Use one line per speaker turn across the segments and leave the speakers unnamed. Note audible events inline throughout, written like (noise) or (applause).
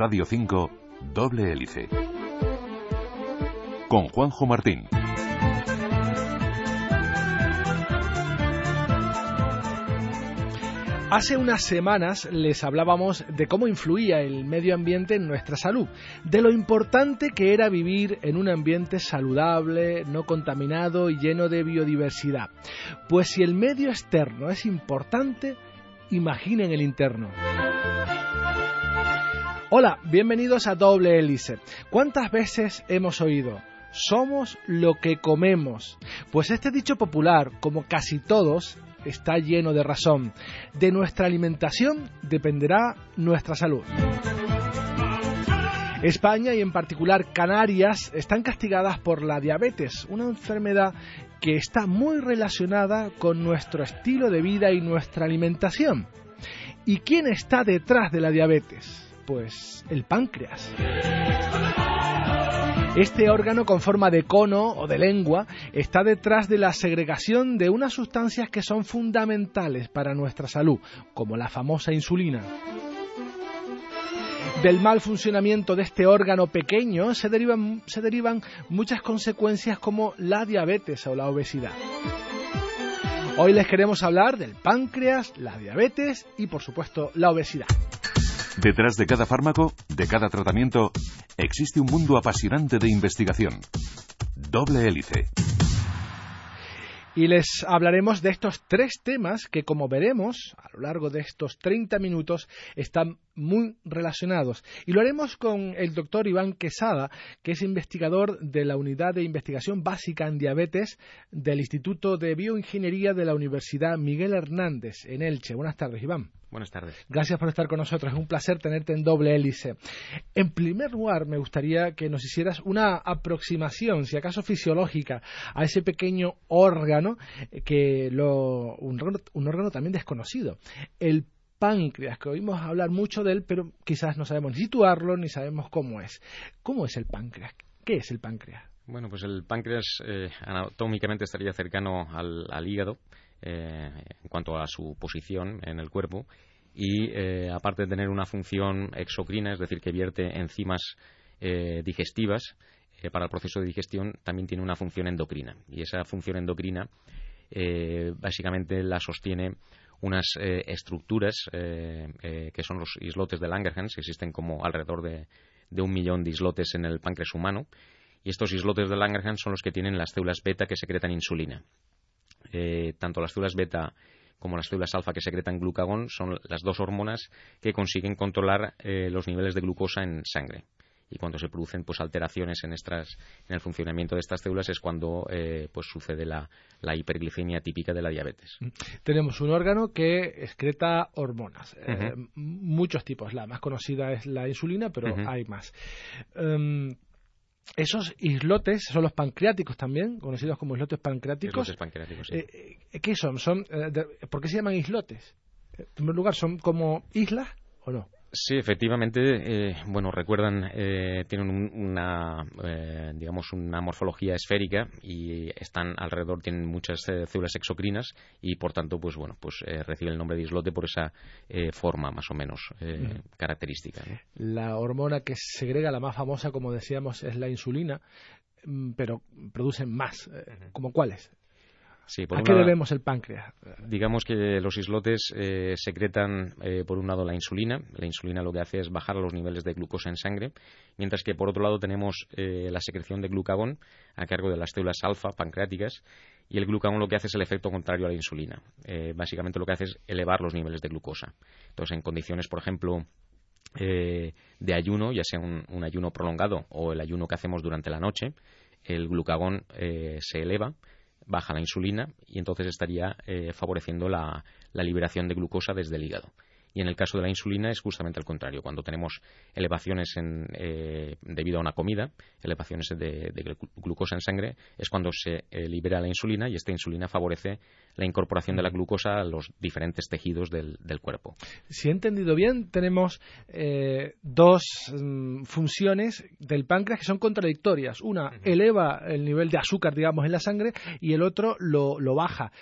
Radio 5, doble hélice. Con Juanjo Martín.
Hace unas semanas les hablábamos de cómo influía el medio ambiente en nuestra salud, de lo importante que era vivir en un ambiente saludable, no contaminado y lleno de biodiversidad. Pues si el medio externo es importante, imaginen el interno. Hola, bienvenidos a Doble Hélice. ¿Cuántas veces hemos oído? Somos lo que comemos. Pues este dicho popular, como casi todos, está lleno de razón. De nuestra alimentación dependerá nuestra salud. España y en particular Canarias están castigadas por la diabetes, una enfermedad que está muy relacionada con nuestro estilo de vida y nuestra alimentación. ¿Y quién está detrás de la diabetes? Pues el páncreas. Este órgano con forma de cono o de lengua está detrás de la segregación de unas sustancias que son fundamentales para nuestra salud, como la famosa insulina. Del mal funcionamiento de este órgano pequeño se derivan, muchas consecuencias como la diabetes o la obesidad. Hoy les queremos hablar del páncreas, la diabetes y por supuesto la obesidad.
Detrás de cada fármaco, de cada tratamiento, existe un mundo apasionante de investigación. Doble hélice.
Y les hablaremos de estos tres temas que, como veremos a lo largo de estos 30 minutos, están muy relacionados. Y lo haremos con el doctor Iván Quesada, que es investigador de la Unidad de Investigación Básica en Diabetes del Instituto de Bioingeniería de la Universidad Miguel Hernández en Elche. Buenas tardes, Iván.
Buenas tardes.
Gracias por estar con nosotros. Es un placer tenerte en doble hélice. En primer lugar, me gustaría que nos hicieras una aproximación, si acaso fisiológica, a ese pequeño órgano que lo, un, un órgano también desconocido. El páncreas, que oímos hablar mucho de él, pero quizás no sabemos ni situarlo ni sabemos cómo es. ¿Cómo es el páncreas? ¿Qué es el páncreas?
Bueno, pues el páncreas eh, anatómicamente estaría cercano al, hígado eh, en cuanto a su posición en el cuerpo y eh, aparte de tener una función exocrina, es decir, que vierte enzimas digestivas para el proceso de digestión, también tiene una función endocrina y esa función endocrina básicamente la sostiene unas eh, estructuras eh, eh, que son los islotes de Langerhans, que existen como alrededor de, un millón de islotes en el páncreas humano. Y estos islotes de Langerhans son los que tienen las células beta que secretan insulina. Tanto las células beta como las células alfa que secretan glucagón son las dos hormonas que consiguen controlar los niveles de glucosa en sangre. Y cuando se producen pues alteraciones en estas en el funcionamiento de estas células es cuando eh, pues sucede la, hiperglicemia típica de la diabetes. Mm.
tenemos un órgano que excreta hormonas. Eh, muchos tipos. La más conocida es la insulina pero hay más. Em, esos islotes son los pancreáticos también, conocidos como islotes pancreáticos.
Islotes pancreáticos, sí.
Eh, ¿Qué son? son ¿Por qué se llaman islotes? En primer lugar, ¿son como islas o no?
Sí, efectivamente, eh, bueno, recuerdan, eh, tienen una, eh, digamos, una morfología esférica y están alrededor, tienen muchas células exocrinas y, por tanto, pues bueno, pues recibe el nombre de islote por esa forma más o menos característica.
La hormona que segrega, la más famosa, como decíamos, es la insulina, mm, pero producen más. ¿Como cuáles? ¿A qué debemos el páncreas?
Digamos que los islotes eh, secretan, eh, por un lado, la insulina. La insulina lo que hace es bajar los niveles de glucosa en sangre, mientras que, por otro lado, tenemos eh, la secreción de glucagón a cargo de las células alfa pancreáticas, y el glucagón lo que hace es el efecto contrario a la insulina. básicamente lo que hace es elevar los niveles de glucosa. Entonces, en condiciones, por ejemplo, de ayuno, ya sea un, ayuno prolongado o el ayuno que hacemos durante la noche, el glucagón se eleva baja la insulina y entonces estaría eh, favoreciendo la, la liberación de glucosa desde el hígado. Y en el caso de la insulina es justamente al contrario. Cuando tenemos elevaciones en, eh, debido a una comida, elevaciones de, glucosa en sangre, es cuando se eh, libera la insulina y esta insulina favorece la incorporación de la glucosa a los diferentes tejidos del, cuerpo.
Si he entendido bien, tenemos eh, dos mm, funciones del páncreas que son contradictorias. Una eleva el nivel de azúcar, digamos, en la sangre y el otro lo, baja.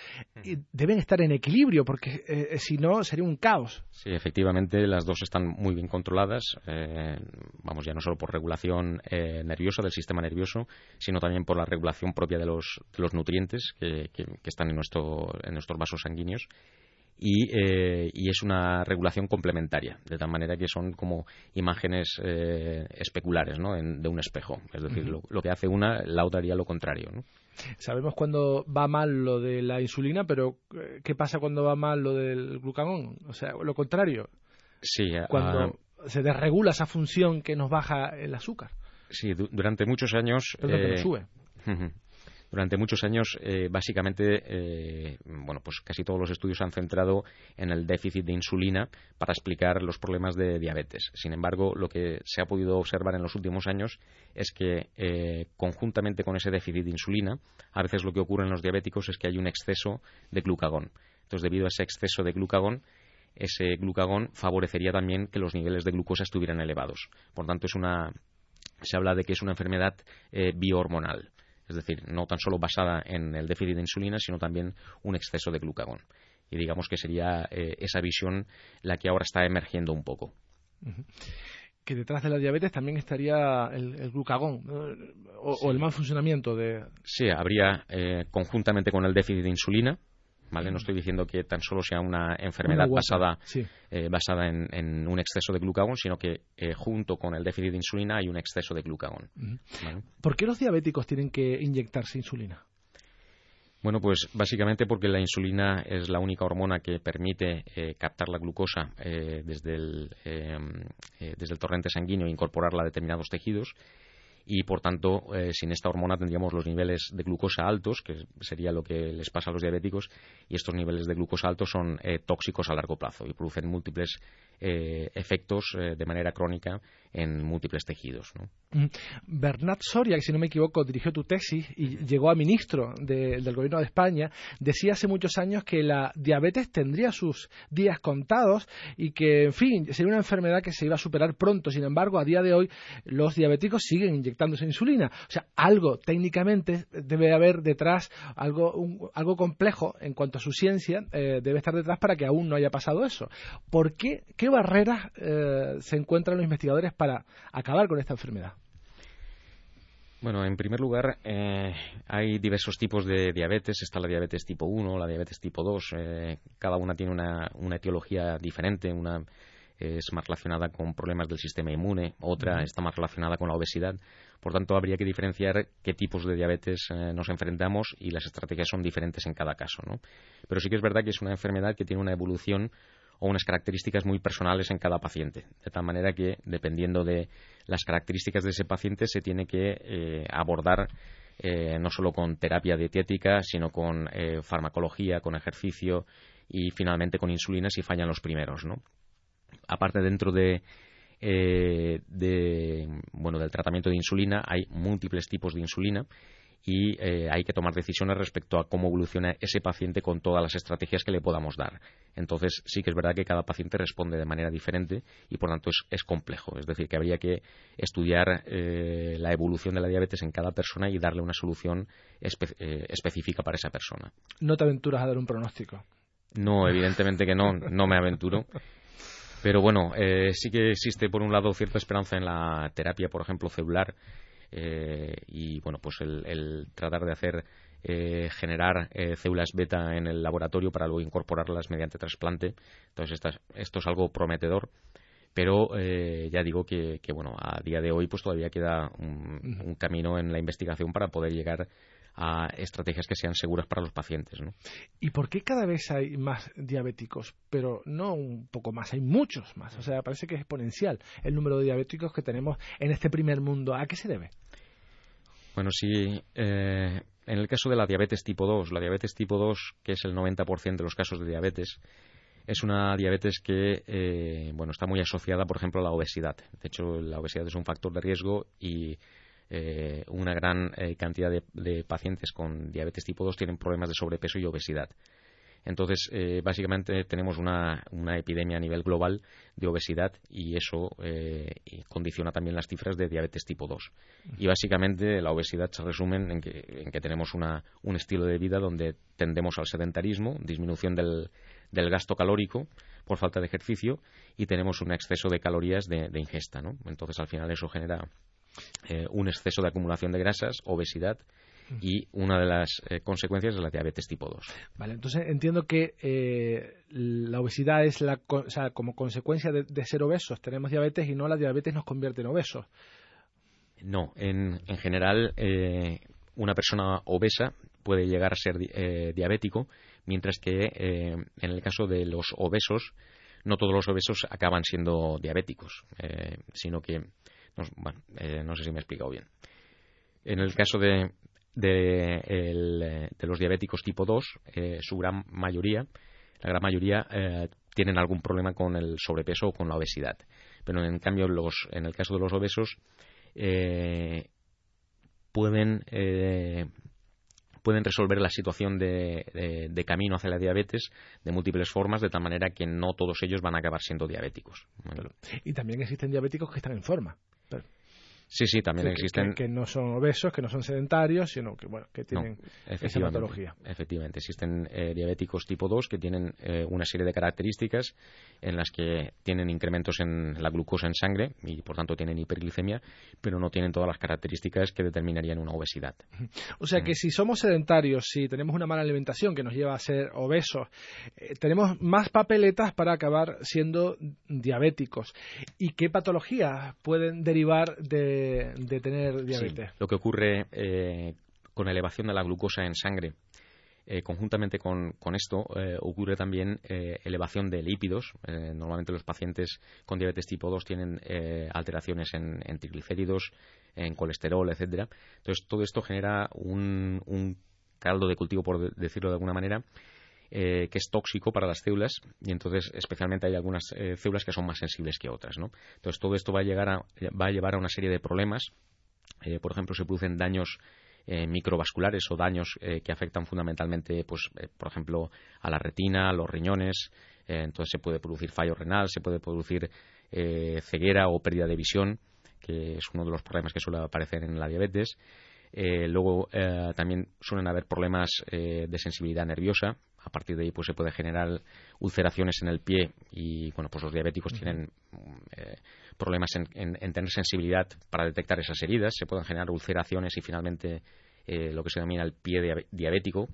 deben estar en equilibrio porque si no sería un caos.
Sí, efectivamente, las dos están muy bien controladas, eh, vamos, ya no solo por regulación eh, nerviosa del sistema nervioso, sino también por la regulación propia de los, de los nutrientes que, que, están en, nuestro, en nuestros vasos sanguíneos. Y, eh, y, es una regulación complementaria, de tal manera que son como imágenes eh, especulares ¿no? de un espejo. Es decir, lo, lo, que hace una, la otra haría lo contrario. ¿no?
Sabemos cuando va mal lo de la insulina, pero eh, ¿qué pasa cuando va mal lo del glucagón? O sea, lo contrario.
Sí,
cuando se desregula esa función que nos baja el azúcar.
Sí, durante muchos años.
Perdón, eh, sube. (laughs)
Durante muchos años, eh, básicamente, eh, bueno, pues casi todos los estudios han centrado en el déficit de insulina para explicar los problemas de diabetes. Sin embargo, lo que se ha podido observar en los últimos años es que, eh, conjuntamente con ese déficit de insulina, a veces lo que ocurre en los diabéticos es que hay un exceso de glucagón. Entonces, debido a ese exceso de glucagón, ese glucagón favorecería también que los niveles de glucosa estuvieran elevados. Por tanto, es una, se habla de que es una enfermedad biohormonal es decir, no tan solo basada en el déficit de insulina, sino también un exceso de glucagón. Y digamos que sería eh, esa visión la que ahora está emergiendo un poco.
Que detrás de la diabetes también estaría el, glucagón o, el mal funcionamiento de.
Sí, habría eh, conjuntamente con el déficit de insulina ¿vale? No estoy diciendo que tan solo sea una enfermedad basada, eh, basada en, un exceso de glucagón, sino que eh, junto con el déficit de insulina hay un exceso de glucagón.
¿Por qué los diabéticos tienen que inyectarse insulina?
Bueno, pues básicamente porque la insulina es la única hormona que permite eh, captar la glucosa desde, el, desde el torrente sanguíneo e incorporarla a determinados tejidos y por tanto eh, sin esta hormona tendríamos los niveles de glucosa altos, que sería lo que les pasa a los diabéticos, y estos niveles de glucosa altos son eh, tóxicos a largo plazo y producen múltiples eh, efectos de manera crónica en múltiples tejidos.
Mm. Bernat Soria, que si no me equivoco dirigió tu tesis y llegó a ministro del Gobierno de España, decía hace muchos años que la diabetes tendría sus días contados y que, en fin, sería una enfermedad que se iba a superar pronto. Sin embargo, a día de hoy los diabéticos siguen inyectándose insulina. O sea, algo técnicamente debe haber detrás, algo, algo complejo en cuanto a su ciencia, eh, debe estar detrás para que aún no haya pasado eso. ¿Por qué? ¿Qué barreras eh, se encuentran los investigadores para acabar con esta enfermedad?
Bueno, en primer lugar, eh, hay diversos tipos de diabetes. Está la diabetes tipo 1, la diabetes tipo 2. Eh, cada una tiene una, una, etiología diferente. Una es más relacionada con problemas del sistema inmune, otra está más relacionada con la obesidad. Por tanto, habría que diferenciar qué tipos de diabetes nos enfrentamos y las estrategias son diferentes en cada caso. ¿no? Pero sí que es verdad que es una enfermedad que tiene una evolución o unas características muy personales en cada paciente. De tal manera que, dependiendo de las características de ese paciente, se tiene que eh, abordar eh, no solo con terapia dietética, sino con eh, farmacología, con ejercicio y finalmente con insulina si fallan los primeros. Aparte, dentro de, de, bueno, del tratamiento de insulina hay múltiples tipos de insulina y eh, hay que tomar decisiones respecto a cómo evoluciona ese paciente con todas las estrategias que le podamos dar. Entonces, sí que es verdad que cada paciente responde de manera diferente y, por tanto, es, complejo. Es decir, que habría que estudiar eh, la evolución de la diabetes en cada persona y darle una solución eh, específica para esa persona.
¿No te aventuras a dar un pronóstico?
No, evidentemente que no, no me aventuro. Pero bueno, sí que existe, por un lado, cierta esperanza en la terapia, por ejemplo, celular, eh, y bueno, pues el, tratar de hacer eh, generar eh, células beta en el laboratorio para luego incorporarlas mediante trasplante. Entonces, esto es algo prometedor. Pero ya digo que, bueno, a día de hoy pues todavía queda un, camino en la investigación para poder llegar a estrategias que sean seguras para los pacientes. ¿no?
¿Y por qué cada vez hay más diabéticos? Pero no un poco más, hay muchos más. O sea, parece que es exponencial el número de diabéticos que tenemos en este primer mundo. ¿A qué se debe?
Bueno, sí. Eh, en el caso de la diabetes tipo 2, la diabetes tipo 2, que es el 90% de los casos de diabetes, es una diabetes que eh, bueno, está muy asociada, por ejemplo, a la obesidad. De hecho, la obesidad es un factor de riesgo y eh, una gran eh, cantidad de, pacientes con diabetes tipo 2 tienen problemas de sobrepeso y obesidad. Entonces, eh, básicamente tenemos una, epidemia a nivel global de obesidad y eso condiciona también las cifras de diabetes tipo 2. Y básicamente la obesidad se resume en que, tenemos un estilo de vida donde tendemos al sedentarismo, disminución del, del gasto calórico por falta de ejercicio y tenemos un exceso de calorías de, ingesta. Entonces, al final, eso genera eh, un exceso de acumulación de grasas, obesidad y una de las eh, consecuencias es la diabetes tipo 2.
Vale, entonces entiendo que eh, la obesidad es la, o sea, como consecuencia de, ser obesos. Tenemos diabetes y no la diabetes nos convierte en obesos.
No, en, en general una persona obesa puede llegar a ser diabético, mientras que en el caso de los obesos no todos los obesos acaban siendo diabéticos, sino que eh, no sé si me he explicado bien. En el caso de, de, los diabéticos tipo 2, eh, su gran mayoría, la gran mayoría, eh, tienen algún problema con el sobrepeso o con la obesidad. Pero en cambio, los, en el caso de los obesos, pueden resolver la situación de, camino hacia la diabetes de múltiples formas, de tal manera que no todos ellos van a acabar siendo diabéticos.
Y también existen diabéticos que están en forma.
Sí, sí, también existen.
Que, no son obesos, que no son sedentarios, sino que, bueno, que tienen esa patología.
Efectivamente, existen eh, diabéticos tipo 2 que tienen eh, una serie de características en las que tienen incrementos en la glucosa en sangre y, por tanto, tienen hiperglicemia, pero no tienen todas las características que determinarían una obesidad.
O sea que mm. si somos sedentarios, si tenemos una mala alimentación que nos lleva a ser obesos, eh, tenemos más papeletas para acabar siendo diabéticos. ¿Y qué patologías pueden derivar de de, tener diabetes.
lo que ocurre eh, con elevación de la glucosa en sangre eh, conjuntamente con, esto eh, ocurre también elevación de lípidos. normalmente los pacientes con diabetes tipo 2 tienen alteraciones en, triglicéridos, en colesterol, etcétera. Entonces todo esto genera un, un caldo de cultivo, por decirlo de alguna manera, que es tóxico para las células y entonces especialmente hay algunas células que son más sensibles que otras. ¿no? Entonces todo esto va a, llegar a, va a llevar a una serie de problemas. Eh, por ejemplo, se producen daños eh, microvasculares o daños eh, que afectan fundamentalmente, pues, por ejemplo, a la retina, a los riñones. entonces se puede producir fallo renal, se puede producir ceguera o pérdida de visión, que es uno de los problemas que suele aparecer en la diabetes. luego también suelen haber problemas de sensibilidad nerviosa, a partir de ahí pues se puede generar ulceraciones en el pie y bueno pues los diabéticos tienen eh, problemas en, tener sensibilidad para detectar esas heridas. Se pueden generar ulceraciones y finalmente eh, lo que se denomina el pie diabético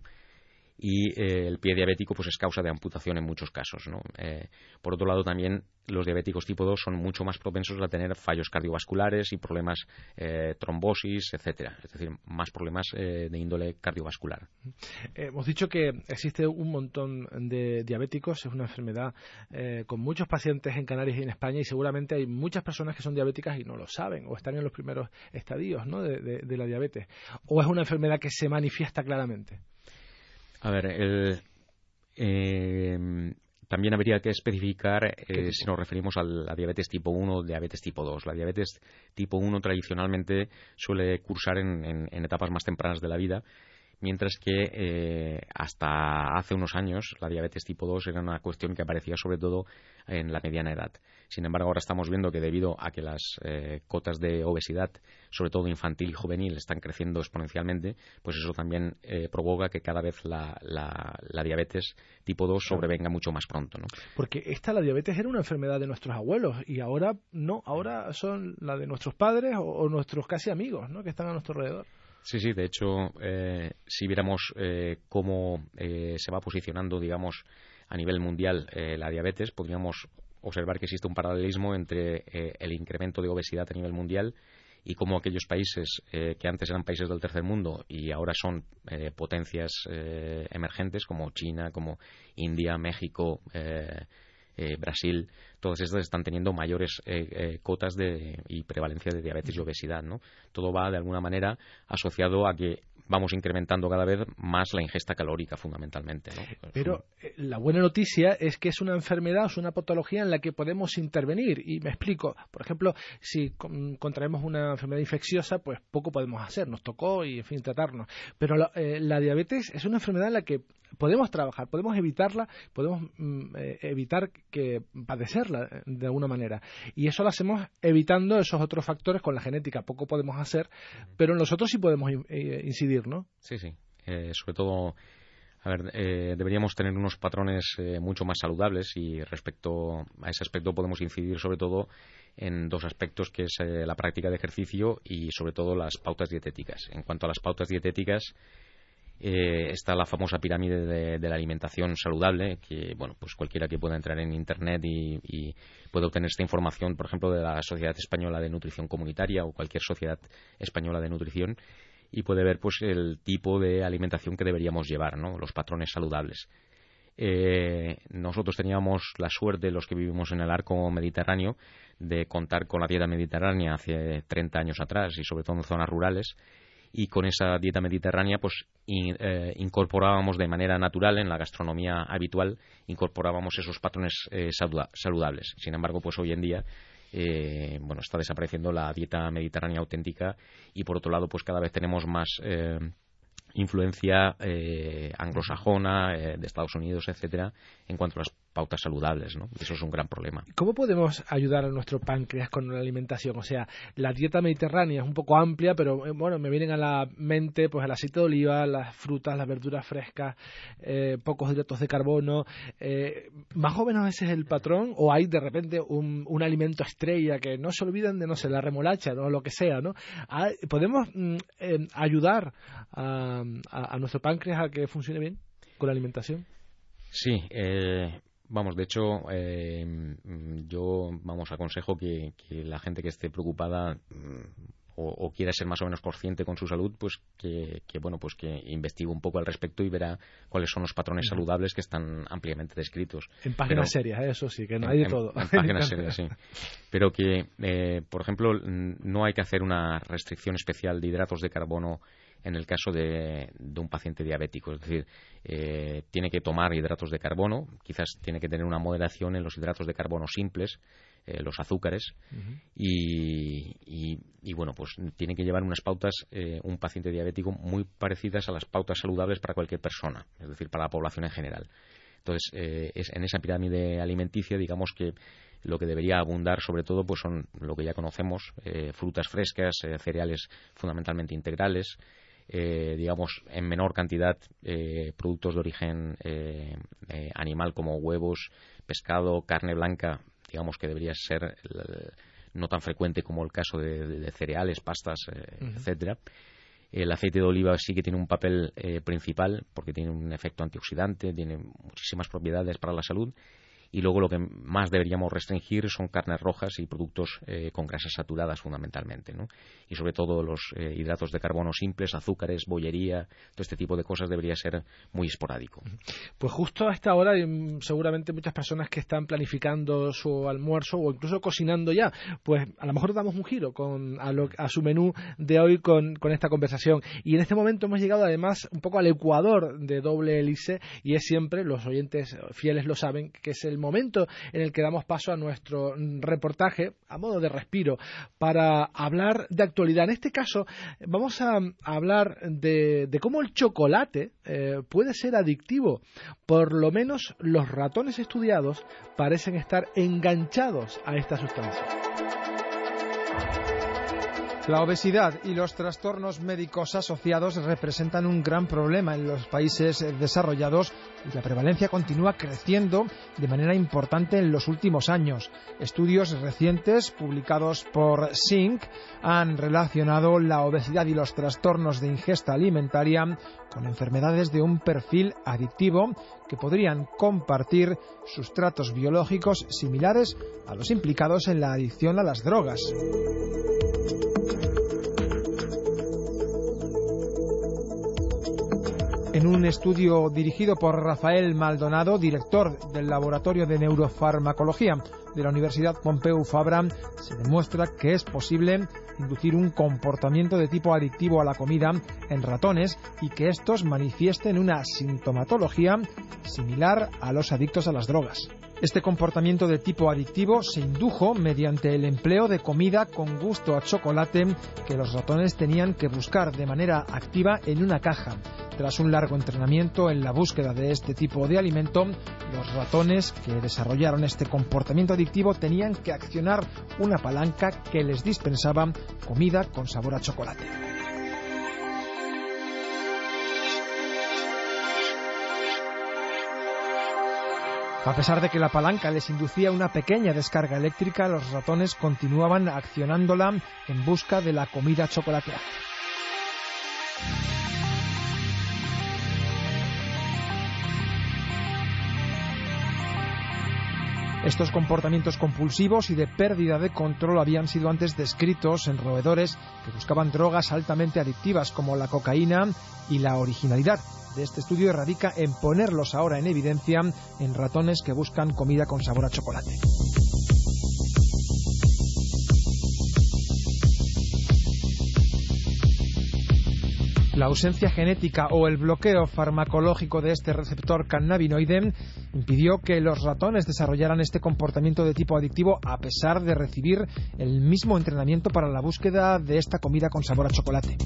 y eh, el pie diabético pues es causa de amputación en muchos casos. ¿no? Eh, por otro lado, también los diabéticos tipo 2 son mucho más propensos a tener fallos cardiovasculares y problemas eh, trombosis, etcétera, es decir, más problemas de índole cardiovascular.
hemos dicho que existe un montón de diabéticos, es una enfermedad con muchos pacientes en Canarias y en España y seguramente hay muchas personas que son diabéticas y no lo saben o están en los primeros estadios de la diabetes. ¿O es una enfermedad que se manifiesta claramente?
A ver, eh, también habría que especificar eh, si nos referimos a la diabetes tipo 1 o diabetes tipo 2. La diabetes tipo 1 tradicionalmente suele cursar en, etapas más tempranas de la vida, mientras que eh, hasta hace unos años la diabetes tipo 2 era una cuestión que aparecía sobre todo en la mediana edad. Sin embargo, ahora estamos viendo que debido a que las eh, cotas de obesidad, sobre todo infantil y juvenil, están creciendo exponencialmente, pues eso también eh, provoca que cada vez la, diabetes tipo 2 sobrevenga mucho más pronto. ¿no?
Porque esta, la diabetes, era una enfermedad de nuestros abuelos y ahora no, ahora son la de nuestros padres o, nuestros casi amigos ¿no? que están a nuestro alrededor.
Sí, sí, de hecho, eh, si viéramos cómo se va posicionando, digamos, a nivel mundial la diabetes, podríamos observar que existe un paralelismo entre eh, el incremento de obesidad a nivel mundial y cómo aquellos países eh, que antes eran países del tercer mundo y ahora son eh, potencias emergentes como China, como India, México, Brasil, todas estas están teniendo mayores cotas de, y prevalencia de diabetes y obesidad. ¿no? Todo va de alguna manera asociado a que vamos incrementando cada vez más la ingesta calórica fundamentalmente.
Pero eh, la buena noticia es que es una enfermedad, es una patología en la que podemos intervenir. Y me explico, por ejemplo, si contraemos una enfermedad infecciosa, pues poco podemos hacer, nos tocó y, en fin, tratarnos. Pero la, eh, la diabetes es una enfermedad en la que podemos trabajar, podemos evitarla, podemos mm, eh, evitar que padecerla de alguna manera. Y eso lo hacemos evitando esos otros factores con la genética. Poco podemos hacer, pero nosotros sí podemos eh, incidir, ¿no?
Sí, sí. sobre todo A ver, eh, deberíamos tener unos patrones eh, mucho más saludables y respecto a ese aspecto podemos incidir sobre todo en dos aspectos que es eh, la práctica de ejercicio y sobre todo las pautas dietéticas. En cuanto a las pautas dietéticas, está la famosa pirámide de, la alimentación saludable, que bueno, pues cualquiera que pueda entrar en internet y, y puede obtener esta información, por ejemplo, de la Sociedad Española de Nutrición Comunitaria o cualquier sociedad española de nutrición, y puede ver pues el tipo de alimentación que deberíamos llevar, ¿no? los patrones saludables. Eh, nosotros teníamos la suerte, los que vivimos en el arco mediterráneo, de contar con la dieta mediterránea hace 30 años atrás y sobre todo en zonas rurales. Y con esa dieta mediterránea, pues eh, incorporábamos de manera natural en la gastronomía habitual, incorporábamos esos patrones eh, saludables. Sin embargo, pues hoy en día eh, bueno, está desapareciendo la dieta mediterránea auténtica y por otro lado, pues cada vez tenemos más eh, influencia eh, anglosajona de Estados Unidos, etcétera, en cuanto a las pautas saludables, ¿no? Eso es un gran problema.
¿Cómo podemos ayudar a nuestro páncreas con la alimentación? O sea, la dieta mediterránea es un poco amplia, pero eh, bueno, me vienen a la mente pues el aceite de oliva, las frutas, las verduras frescas, eh, pocos hidratos de carbono. Eh, ¿Más o menos ese es el patrón? ¿O hay de repente un, alimento estrella que no se olviden de, no sé, la remolacha, o lo que sea, ¿no? ¿Podemos mm, ayudar a, a, nuestro páncreas a que funcione bien con la alimentación?
Sí, eh, Vamos, de hecho, eh, yo vamos aconsejo que, la gente que esté preocupada mm, o, quiera ser más o menos consciente con su salud, pues que, bueno, pues que investigue un poco al respecto y verá cuáles son los patrones saludables que están ampliamente descritos.
En páginas serias, ¿eh? eso sí, que no hay de todo.
En, páginas serias, sí. Pero que, eh, por ejemplo, no hay que hacer una restricción especial de hidratos de carbono en el caso de, un paciente diabético. Es decir, eh, tiene que tomar hidratos de carbono, quizás tiene que tener una moderación en los hidratos de carbono simples, eh, los azúcares, y, bueno, pues tiene que llevar unas pautas, eh, un paciente diabético, muy parecidas a las pautas saludables para cualquier persona, es decir, para la población en general. Entonces, es en esa pirámide alimenticia, digamos que lo que debería abundar sobre todo pues son lo que ya conocemos frutas frescas cereales fundamentalmente integrales eh, digamos, en menor cantidad eh, productos de origen eh, animal como huevos, pescado, carne blanca, digamos que debería ser no tan frecuente como el caso de, cereales, pastas, etcétera. El aceite de oliva sí que tiene un papel principal porque tiene un efecto antioxidante, tiene muchísimas propiedades para la salud y luego lo que más deberíamos restringir son carnes rojas y productos eh, con grasas saturadas fundamentalmente. Y sobre todo los eh, hidratos de carbono simples, azúcares, bollería, todo este tipo de cosas debería ser muy esporádico.
Pues justo a esta hora mm, seguramente muchas personas que están planificando su almuerzo o incluso cocinando ya, pues a lo mejor damos un giro con, a, su menú de hoy con, con esta conversación. Y en este momento hemos llegado además un poco al ecuador de doble hélice y es siempre, los oyentes fieles lo saben, que es el momento en el que damos paso a nuestro reportaje a modo de respiro para hablar de actualidad. En este caso vamos a hablar de, cómo el chocolate eh, puede ser adictivo. Por lo menos los ratones estudiados parecen estar enganchados a esta sustancia.
La obesidad y los trastornos médicos asociados representan un gran problema en los países desarrollados y la prevalencia continúa creciendo de manera importante en los últimos años. Estudios recientes publicados por SINC han relacionado la obesidad y los trastornos de ingesta alimentaria con enfermedades de un perfil adictivo que podrían compartir sustratos biológicos similares a los implicados en la adicción a las drogas. En un estudio dirigido por Rafael Maldonado, director del Laboratorio de Neurofarmacología de la Universidad Pompeu Fabra, se demuestra que es posible inducir un comportamiento de tipo adictivo a la comida en ratones y que estos manifiesten una sintomatología similar a los adictos a las drogas. Este comportamiento de tipo adictivo se indujo mediante el empleo de comida con gusto a chocolate que los ratones tenían que buscar de manera activa en una caja. Tras un largo entrenamiento en la búsqueda de este tipo de alimento, los ratones que desarrollaron este comportamiento adictivo tenían que accionar una palanca que les dispensaba comida con sabor a chocolate. A pesar de que la palanca les inducía una pequeña descarga eléctrica, los ratones continuaban accionándola en busca de la comida chocolateada. Estos comportamientos compulsivos y de pérdida de control habían sido antes descritos en roedores que buscaban drogas altamente adictivas como la cocaína y la originalidad de este estudio radica en ponerlos ahora en evidencia en ratones que buscan comida con sabor a chocolate. La ausencia genética o el bloqueo farmacológico de este receptor cannabinoide impidió que los ratones desarrollaran este comportamiento de tipo adictivo a pesar de recibir el mismo entrenamiento para la búsqueda de esta comida con sabor a chocolate.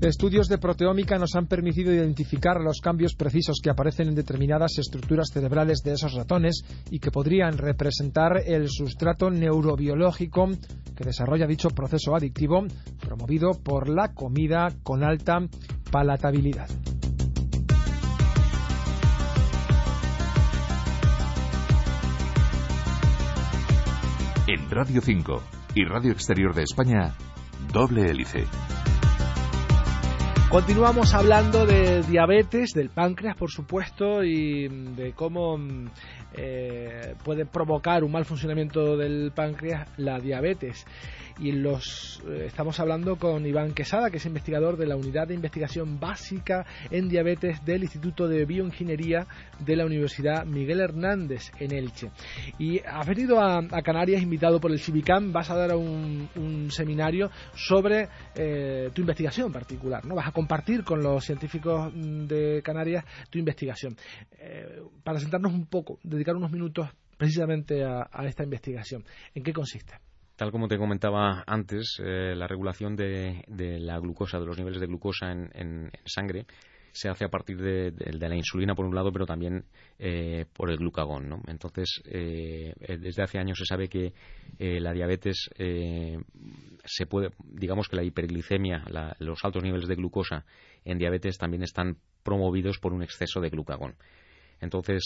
Estudios de proteómica nos han permitido identificar los cambios precisos que aparecen en determinadas estructuras cerebrales de esos ratones y que podrían representar el sustrato neurobiológico que desarrolla dicho proceso adictivo promovido por la comida con alta palatabilidad.
En Radio 5 y Radio Exterior de España, doble hélice.
Continuamos hablando de diabetes, del páncreas, por supuesto, y de cómo eh, puede provocar un mal funcionamiento del páncreas la diabetes y los eh, estamos hablando con Iván Quesada, que es investigador de la Unidad de Investigación Básica en Diabetes del Instituto de Bioingeniería de la Universidad Miguel Hernández en Elche. Y has venido a, Canarias invitado por el Civicam, vas a dar un, seminario sobre eh, tu investigación particular, ¿no? Vas a compartir con los científicos de Canarias tu investigación. Eh, para sentarnos un poco, dedicar unos minutos precisamente a esta investigación. ¿En qué consiste?
Tal como te comentaba antes, eh, la regulación de, la glucosa, de los niveles de glucosa en, sangre, se hace a partir de, la insulina por un lado, pero también eh, por el glucagón. ¿no? Entonces, eh, desde hace años se sabe que la diabetes se puede, digamos que la hiperglicemia, los altos niveles de glucosa en diabetes también están promovidos por un exceso de glucagón. Entonces,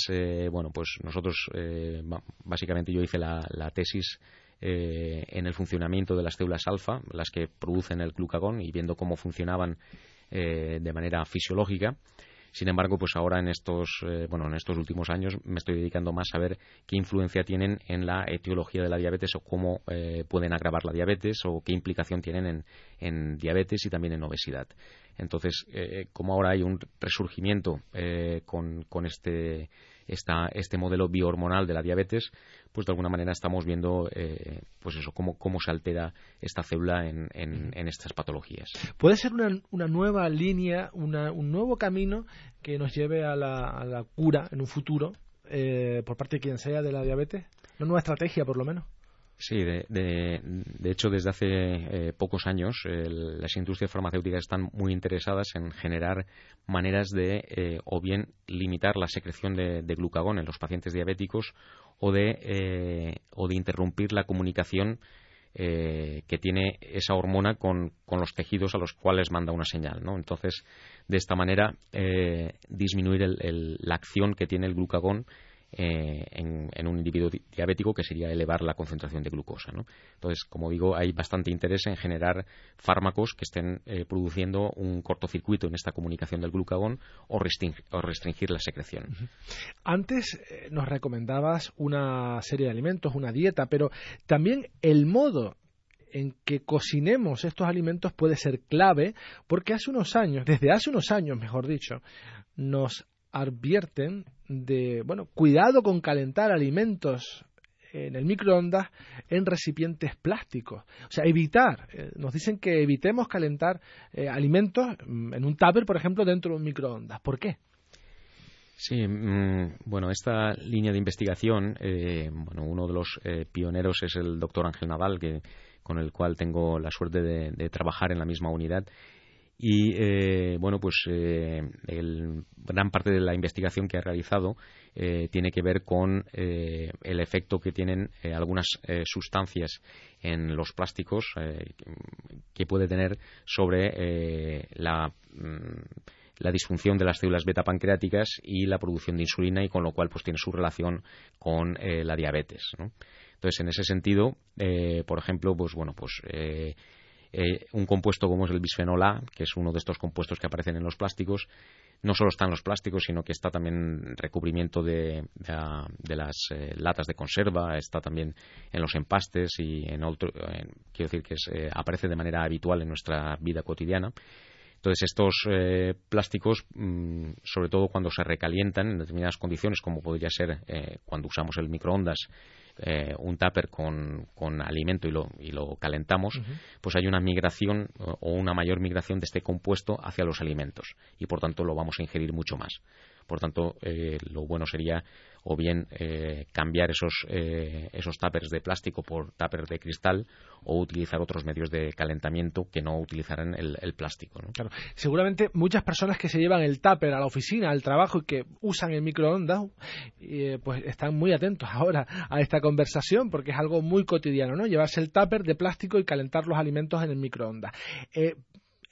bueno, pues nosotros, básicamente yo hice la tesis eh, en el funcionamiento de las células alfa, las que producen el glucagón, y viendo cómo funcionaban eh, de manera fisiológica. Sin embargo, pues ahora en estos, eh, bueno, en estos últimos años me estoy dedicando más a ver qué influencia tienen en la etiología de la diabetes o cómo pueden agravar la diabetes o qué implicación tienen en, diabetes y también en obesidad. Entonces, como ahora hay un resurgimiento con, con este esta, este modelo biohormonal de la diabetes, pues de alguna manera estamos viendo eh, pues eso, cómo, cómo se altera esta célula en, en, estas patologías.
¿Puede ser una, una nueva línea, un nuevo camino que nos lleve a la, a la cura en un futuro eh, por parte de quien sea de la diabetes? ¿Una nueva estrategia, por lo menos?
Sí, de, de, hecho, desde hace eh, pocos años las industrias farmacéuticas están muy interesadas en generar maneras de eh, o bien limitar la secreción de, glucagón en los pacientes diabéticos o de, eh, o de interrumpir la comunicación que tiene esa hormona con, con, los tejidos a los cuales manda una señal. ¿no? Entonces, de esta manera, disminuir la acción que tiene el glucagón eh, en, un individuo diabético, que sería elevar la concentración de glucosa. Entonces, como digo, hay bastante interés en generar fármacos que estén eh, produciendo un cortocircuito en esta comunicación del glucagón o, restringir la secreción.
Antes eh, nos recomendabas una serie de alimentos, una dieta, pero también el modo en que cocinemos estos alimentos puede ser clave porque hace unos años, desde hace unos años, mejor dicho, nos advierten de, bueno, cuidado con calentar alimentos en el microondas en recipientes plásticos. O sea, evitar, eh, nos dicen que evitemos calentar eh, alimentos mm, en un tupper, por ejemplo, dentro de un microondas. ¿Por qué?
Sí, mm, bueno, esta línea de investigación, eh, bueno, uno de los pioneros es el doctor Ángel Naval, que, con el cual tengo la suerte de trabajar en la misma unidad y eh, bueno pues eh, gran parte de la investigación que ha realizado eh, tiene que ver con el efecto que tienen algunas sustancias en los plásticos que puede tener sobre la, mm, la disfunción de las células beta pancreáticas y la producción de insulina y con lo cual pues tiene su relación con eh, la diabetes. Entonces, en ese sentido, eh, por ejemplo, pues bueno, pues eh, un compuesto como es el bisfenol A, que es uno de estos compuestos que aparecen en los plásticos, no solo está en los plásticos, sino que está también en recubrimiento de, las latas de conserva, está también en los empastes y en otro, quiero decir que aparece de manera habitual en nuestra vida cotidiana. Entonces, estos eh, plásticos, mm, sobre todo cuando se recalientan en determinadas condiciones, como podría ser eh, cuando usamos el microondas, eh, un tupper con, alimento y lo, y lo calentamos, pues hay una migración o una mayor migración de este compuesto hacia los alimentos y por tanto lo vamos a ingerir mucho más. Por tanto, eh, lo bueno sería o bien eh, cambiar esos, eh, esos tuppers de plástico por tuppers de cristal o utilizar otros medios de calentamiento que no utilizaran el, plástico.
Claro. Seguramente muchas personas que se llevan el tupper a la oficina, al trabajo y que usan el microondas, pues están muy atentos ahora a esta conversación porque es algo muy cotidiano, ¿no? Llevarse el tupper de plástico y calentar los alimentos en el microondas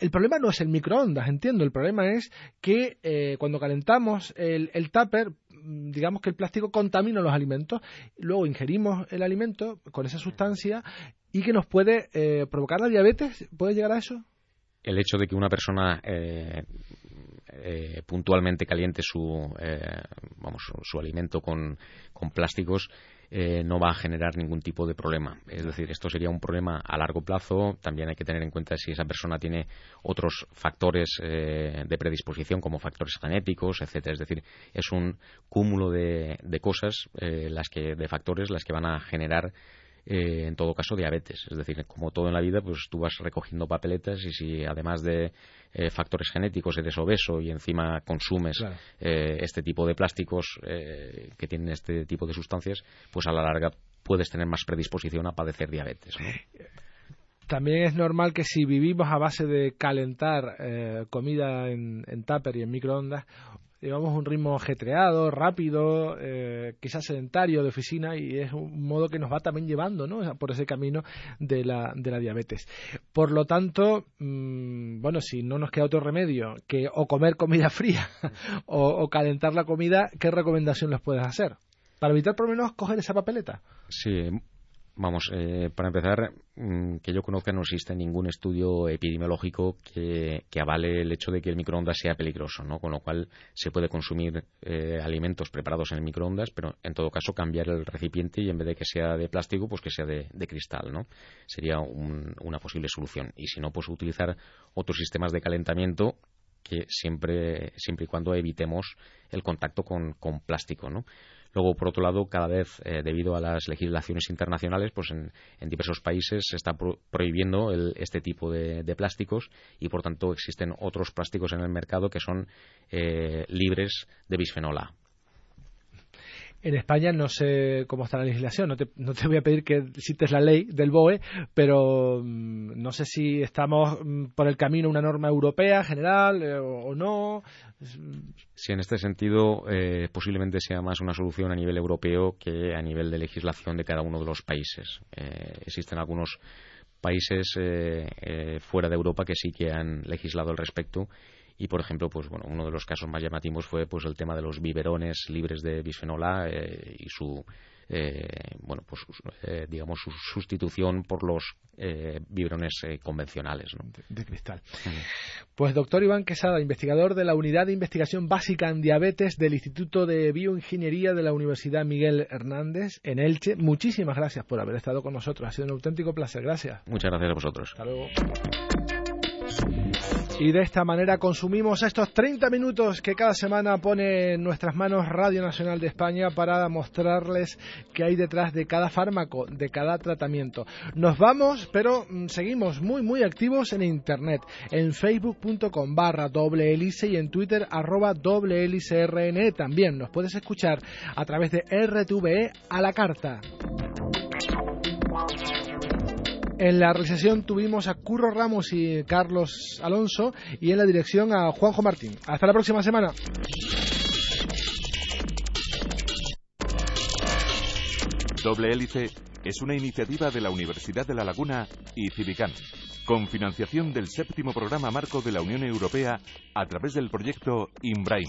el problema no es el microondas, entiendo. El problema es que eh, cuando calentamos el, tupper, mm, digamos que el plástico contamina los alimentos, luego ingerimos el alimento con esa sustancia y que nos puede eh, provocar la diabetes. ¿Puede llegar a eso?
El hecho de que una persona eh, puntualmente caliente su, vamos, su alimento con, con plásticos eh, no va a generar ningún tipo de problema. Es decir, esto sería un problema a largo plazo. También hay que tener en cuenta si esa persona tiene otros factores eh, de predisposición, como factores genéticos, etcétera. Es decir, es un cúmulo de, cosas, eh, las que, de factores, las que van a generar eh, en todo caso diabetes. Es decir, como todo en la vida, pues tú vas recogiendo papeletas y si además de eh, factores genéticos eres obeso y encima consumes eh, este tipo de plásticos que tienen este tipo de sustancias, pues a la larga puedes tener más predisposición a padecer diabetes.
También es normal que si vivimos a base de calentar comida en, en tupper y en microondas, llevamos un ritmo ajetreado, rápido, eh, quizás sedentario de oficina y es un modo que nos va también llevando ¿no? por ese camino de la, de la diabetes. Por lo tanto, mm, bueno, si no nos queda otro remedio que o comer comida (laughs) fría o, calentar la comida, ¿qué recomendación les puedes hacer? Para evitar por lo menos coger esa papeleta.
Sí, Vamos, eh, para empezar, mm, que yo conozca no existe ningún estudio epidemiológico que, avale el hecho de que el microondas sea peligroso, ¿no? Con lo cual se puede consumir eh, alimentos preparados en el microondas, pero en todo caso cambiar el recipiente y en vez de que sea de plástico, pues que sea de, cristal, ¿no? Sería una posible solución. Y si no, pues utilizar otros sistemas de calentamiento que siempre, siempre y cuando evitemos el contacto con, con plástico, ¿no? Luego, por otro lado, cada vez, eh, debido a las legislaciones internacionales, pues en, diversos países se está prohibiendo este tipo de, plásticos y, por tanto, existen otros plásticos en el mercado que son eh, libres de bisfenol A.
En España no sé cómo está la legislación, no te, voy a pedir que cites la ley del BOE, pero mm, no sé si estamos mm, por el camino una norma europea general eh, o, no.
Sí, en este sentido eh, posiblemente sea más una solución a nivel europeo que a nivel de legislación de cada uno de los países. Eh, existen algunos países fuera de Europa que sí que han legislado al respecto y por ejemplo pues bueno uno de los casos más llamativos fue pues el tema de los biberones libres de bisfenol A eh, y su eh, bueno pues eh, digamos su sustitución por los biberones convencionales
de, cristal. Pues doctor Iván Quesada investigador de la unidad de investigación básica en diabetes del Instituto de Bioingeniería de la Universidad Miguel Hernández en Elche. Muchísimas gracias por haber estado con nosotros. Ha sido un auténtico placer. Gracias.
Muchas gracias a vosotros.
Hasta luego y de esta manera consumimos estos 30 minutos que cada semana pone en nuestras manos Radio Nacional de España para mostrarles qué hay detrás de cada fármaco, de cada tratamiento. Nos vamos, pero mm, seguimos muy, muy activos en Internet, en facebook.com barra doble hélice y en Twitter arroba doble hélice RNE. También nos puedes escuchar a través de RTVE a la carta. En la realización tuvimos a Curro Ramos y Carlos Alonso y en la dirección a Juanjo Martín. Hasta la próxima semana.
Doble Hélice es una iniciativa de la Universidad de La Laguna y Civicán. con financiación del séptimo programa marco de la Unión Europea a través del proyecto INBRAIN.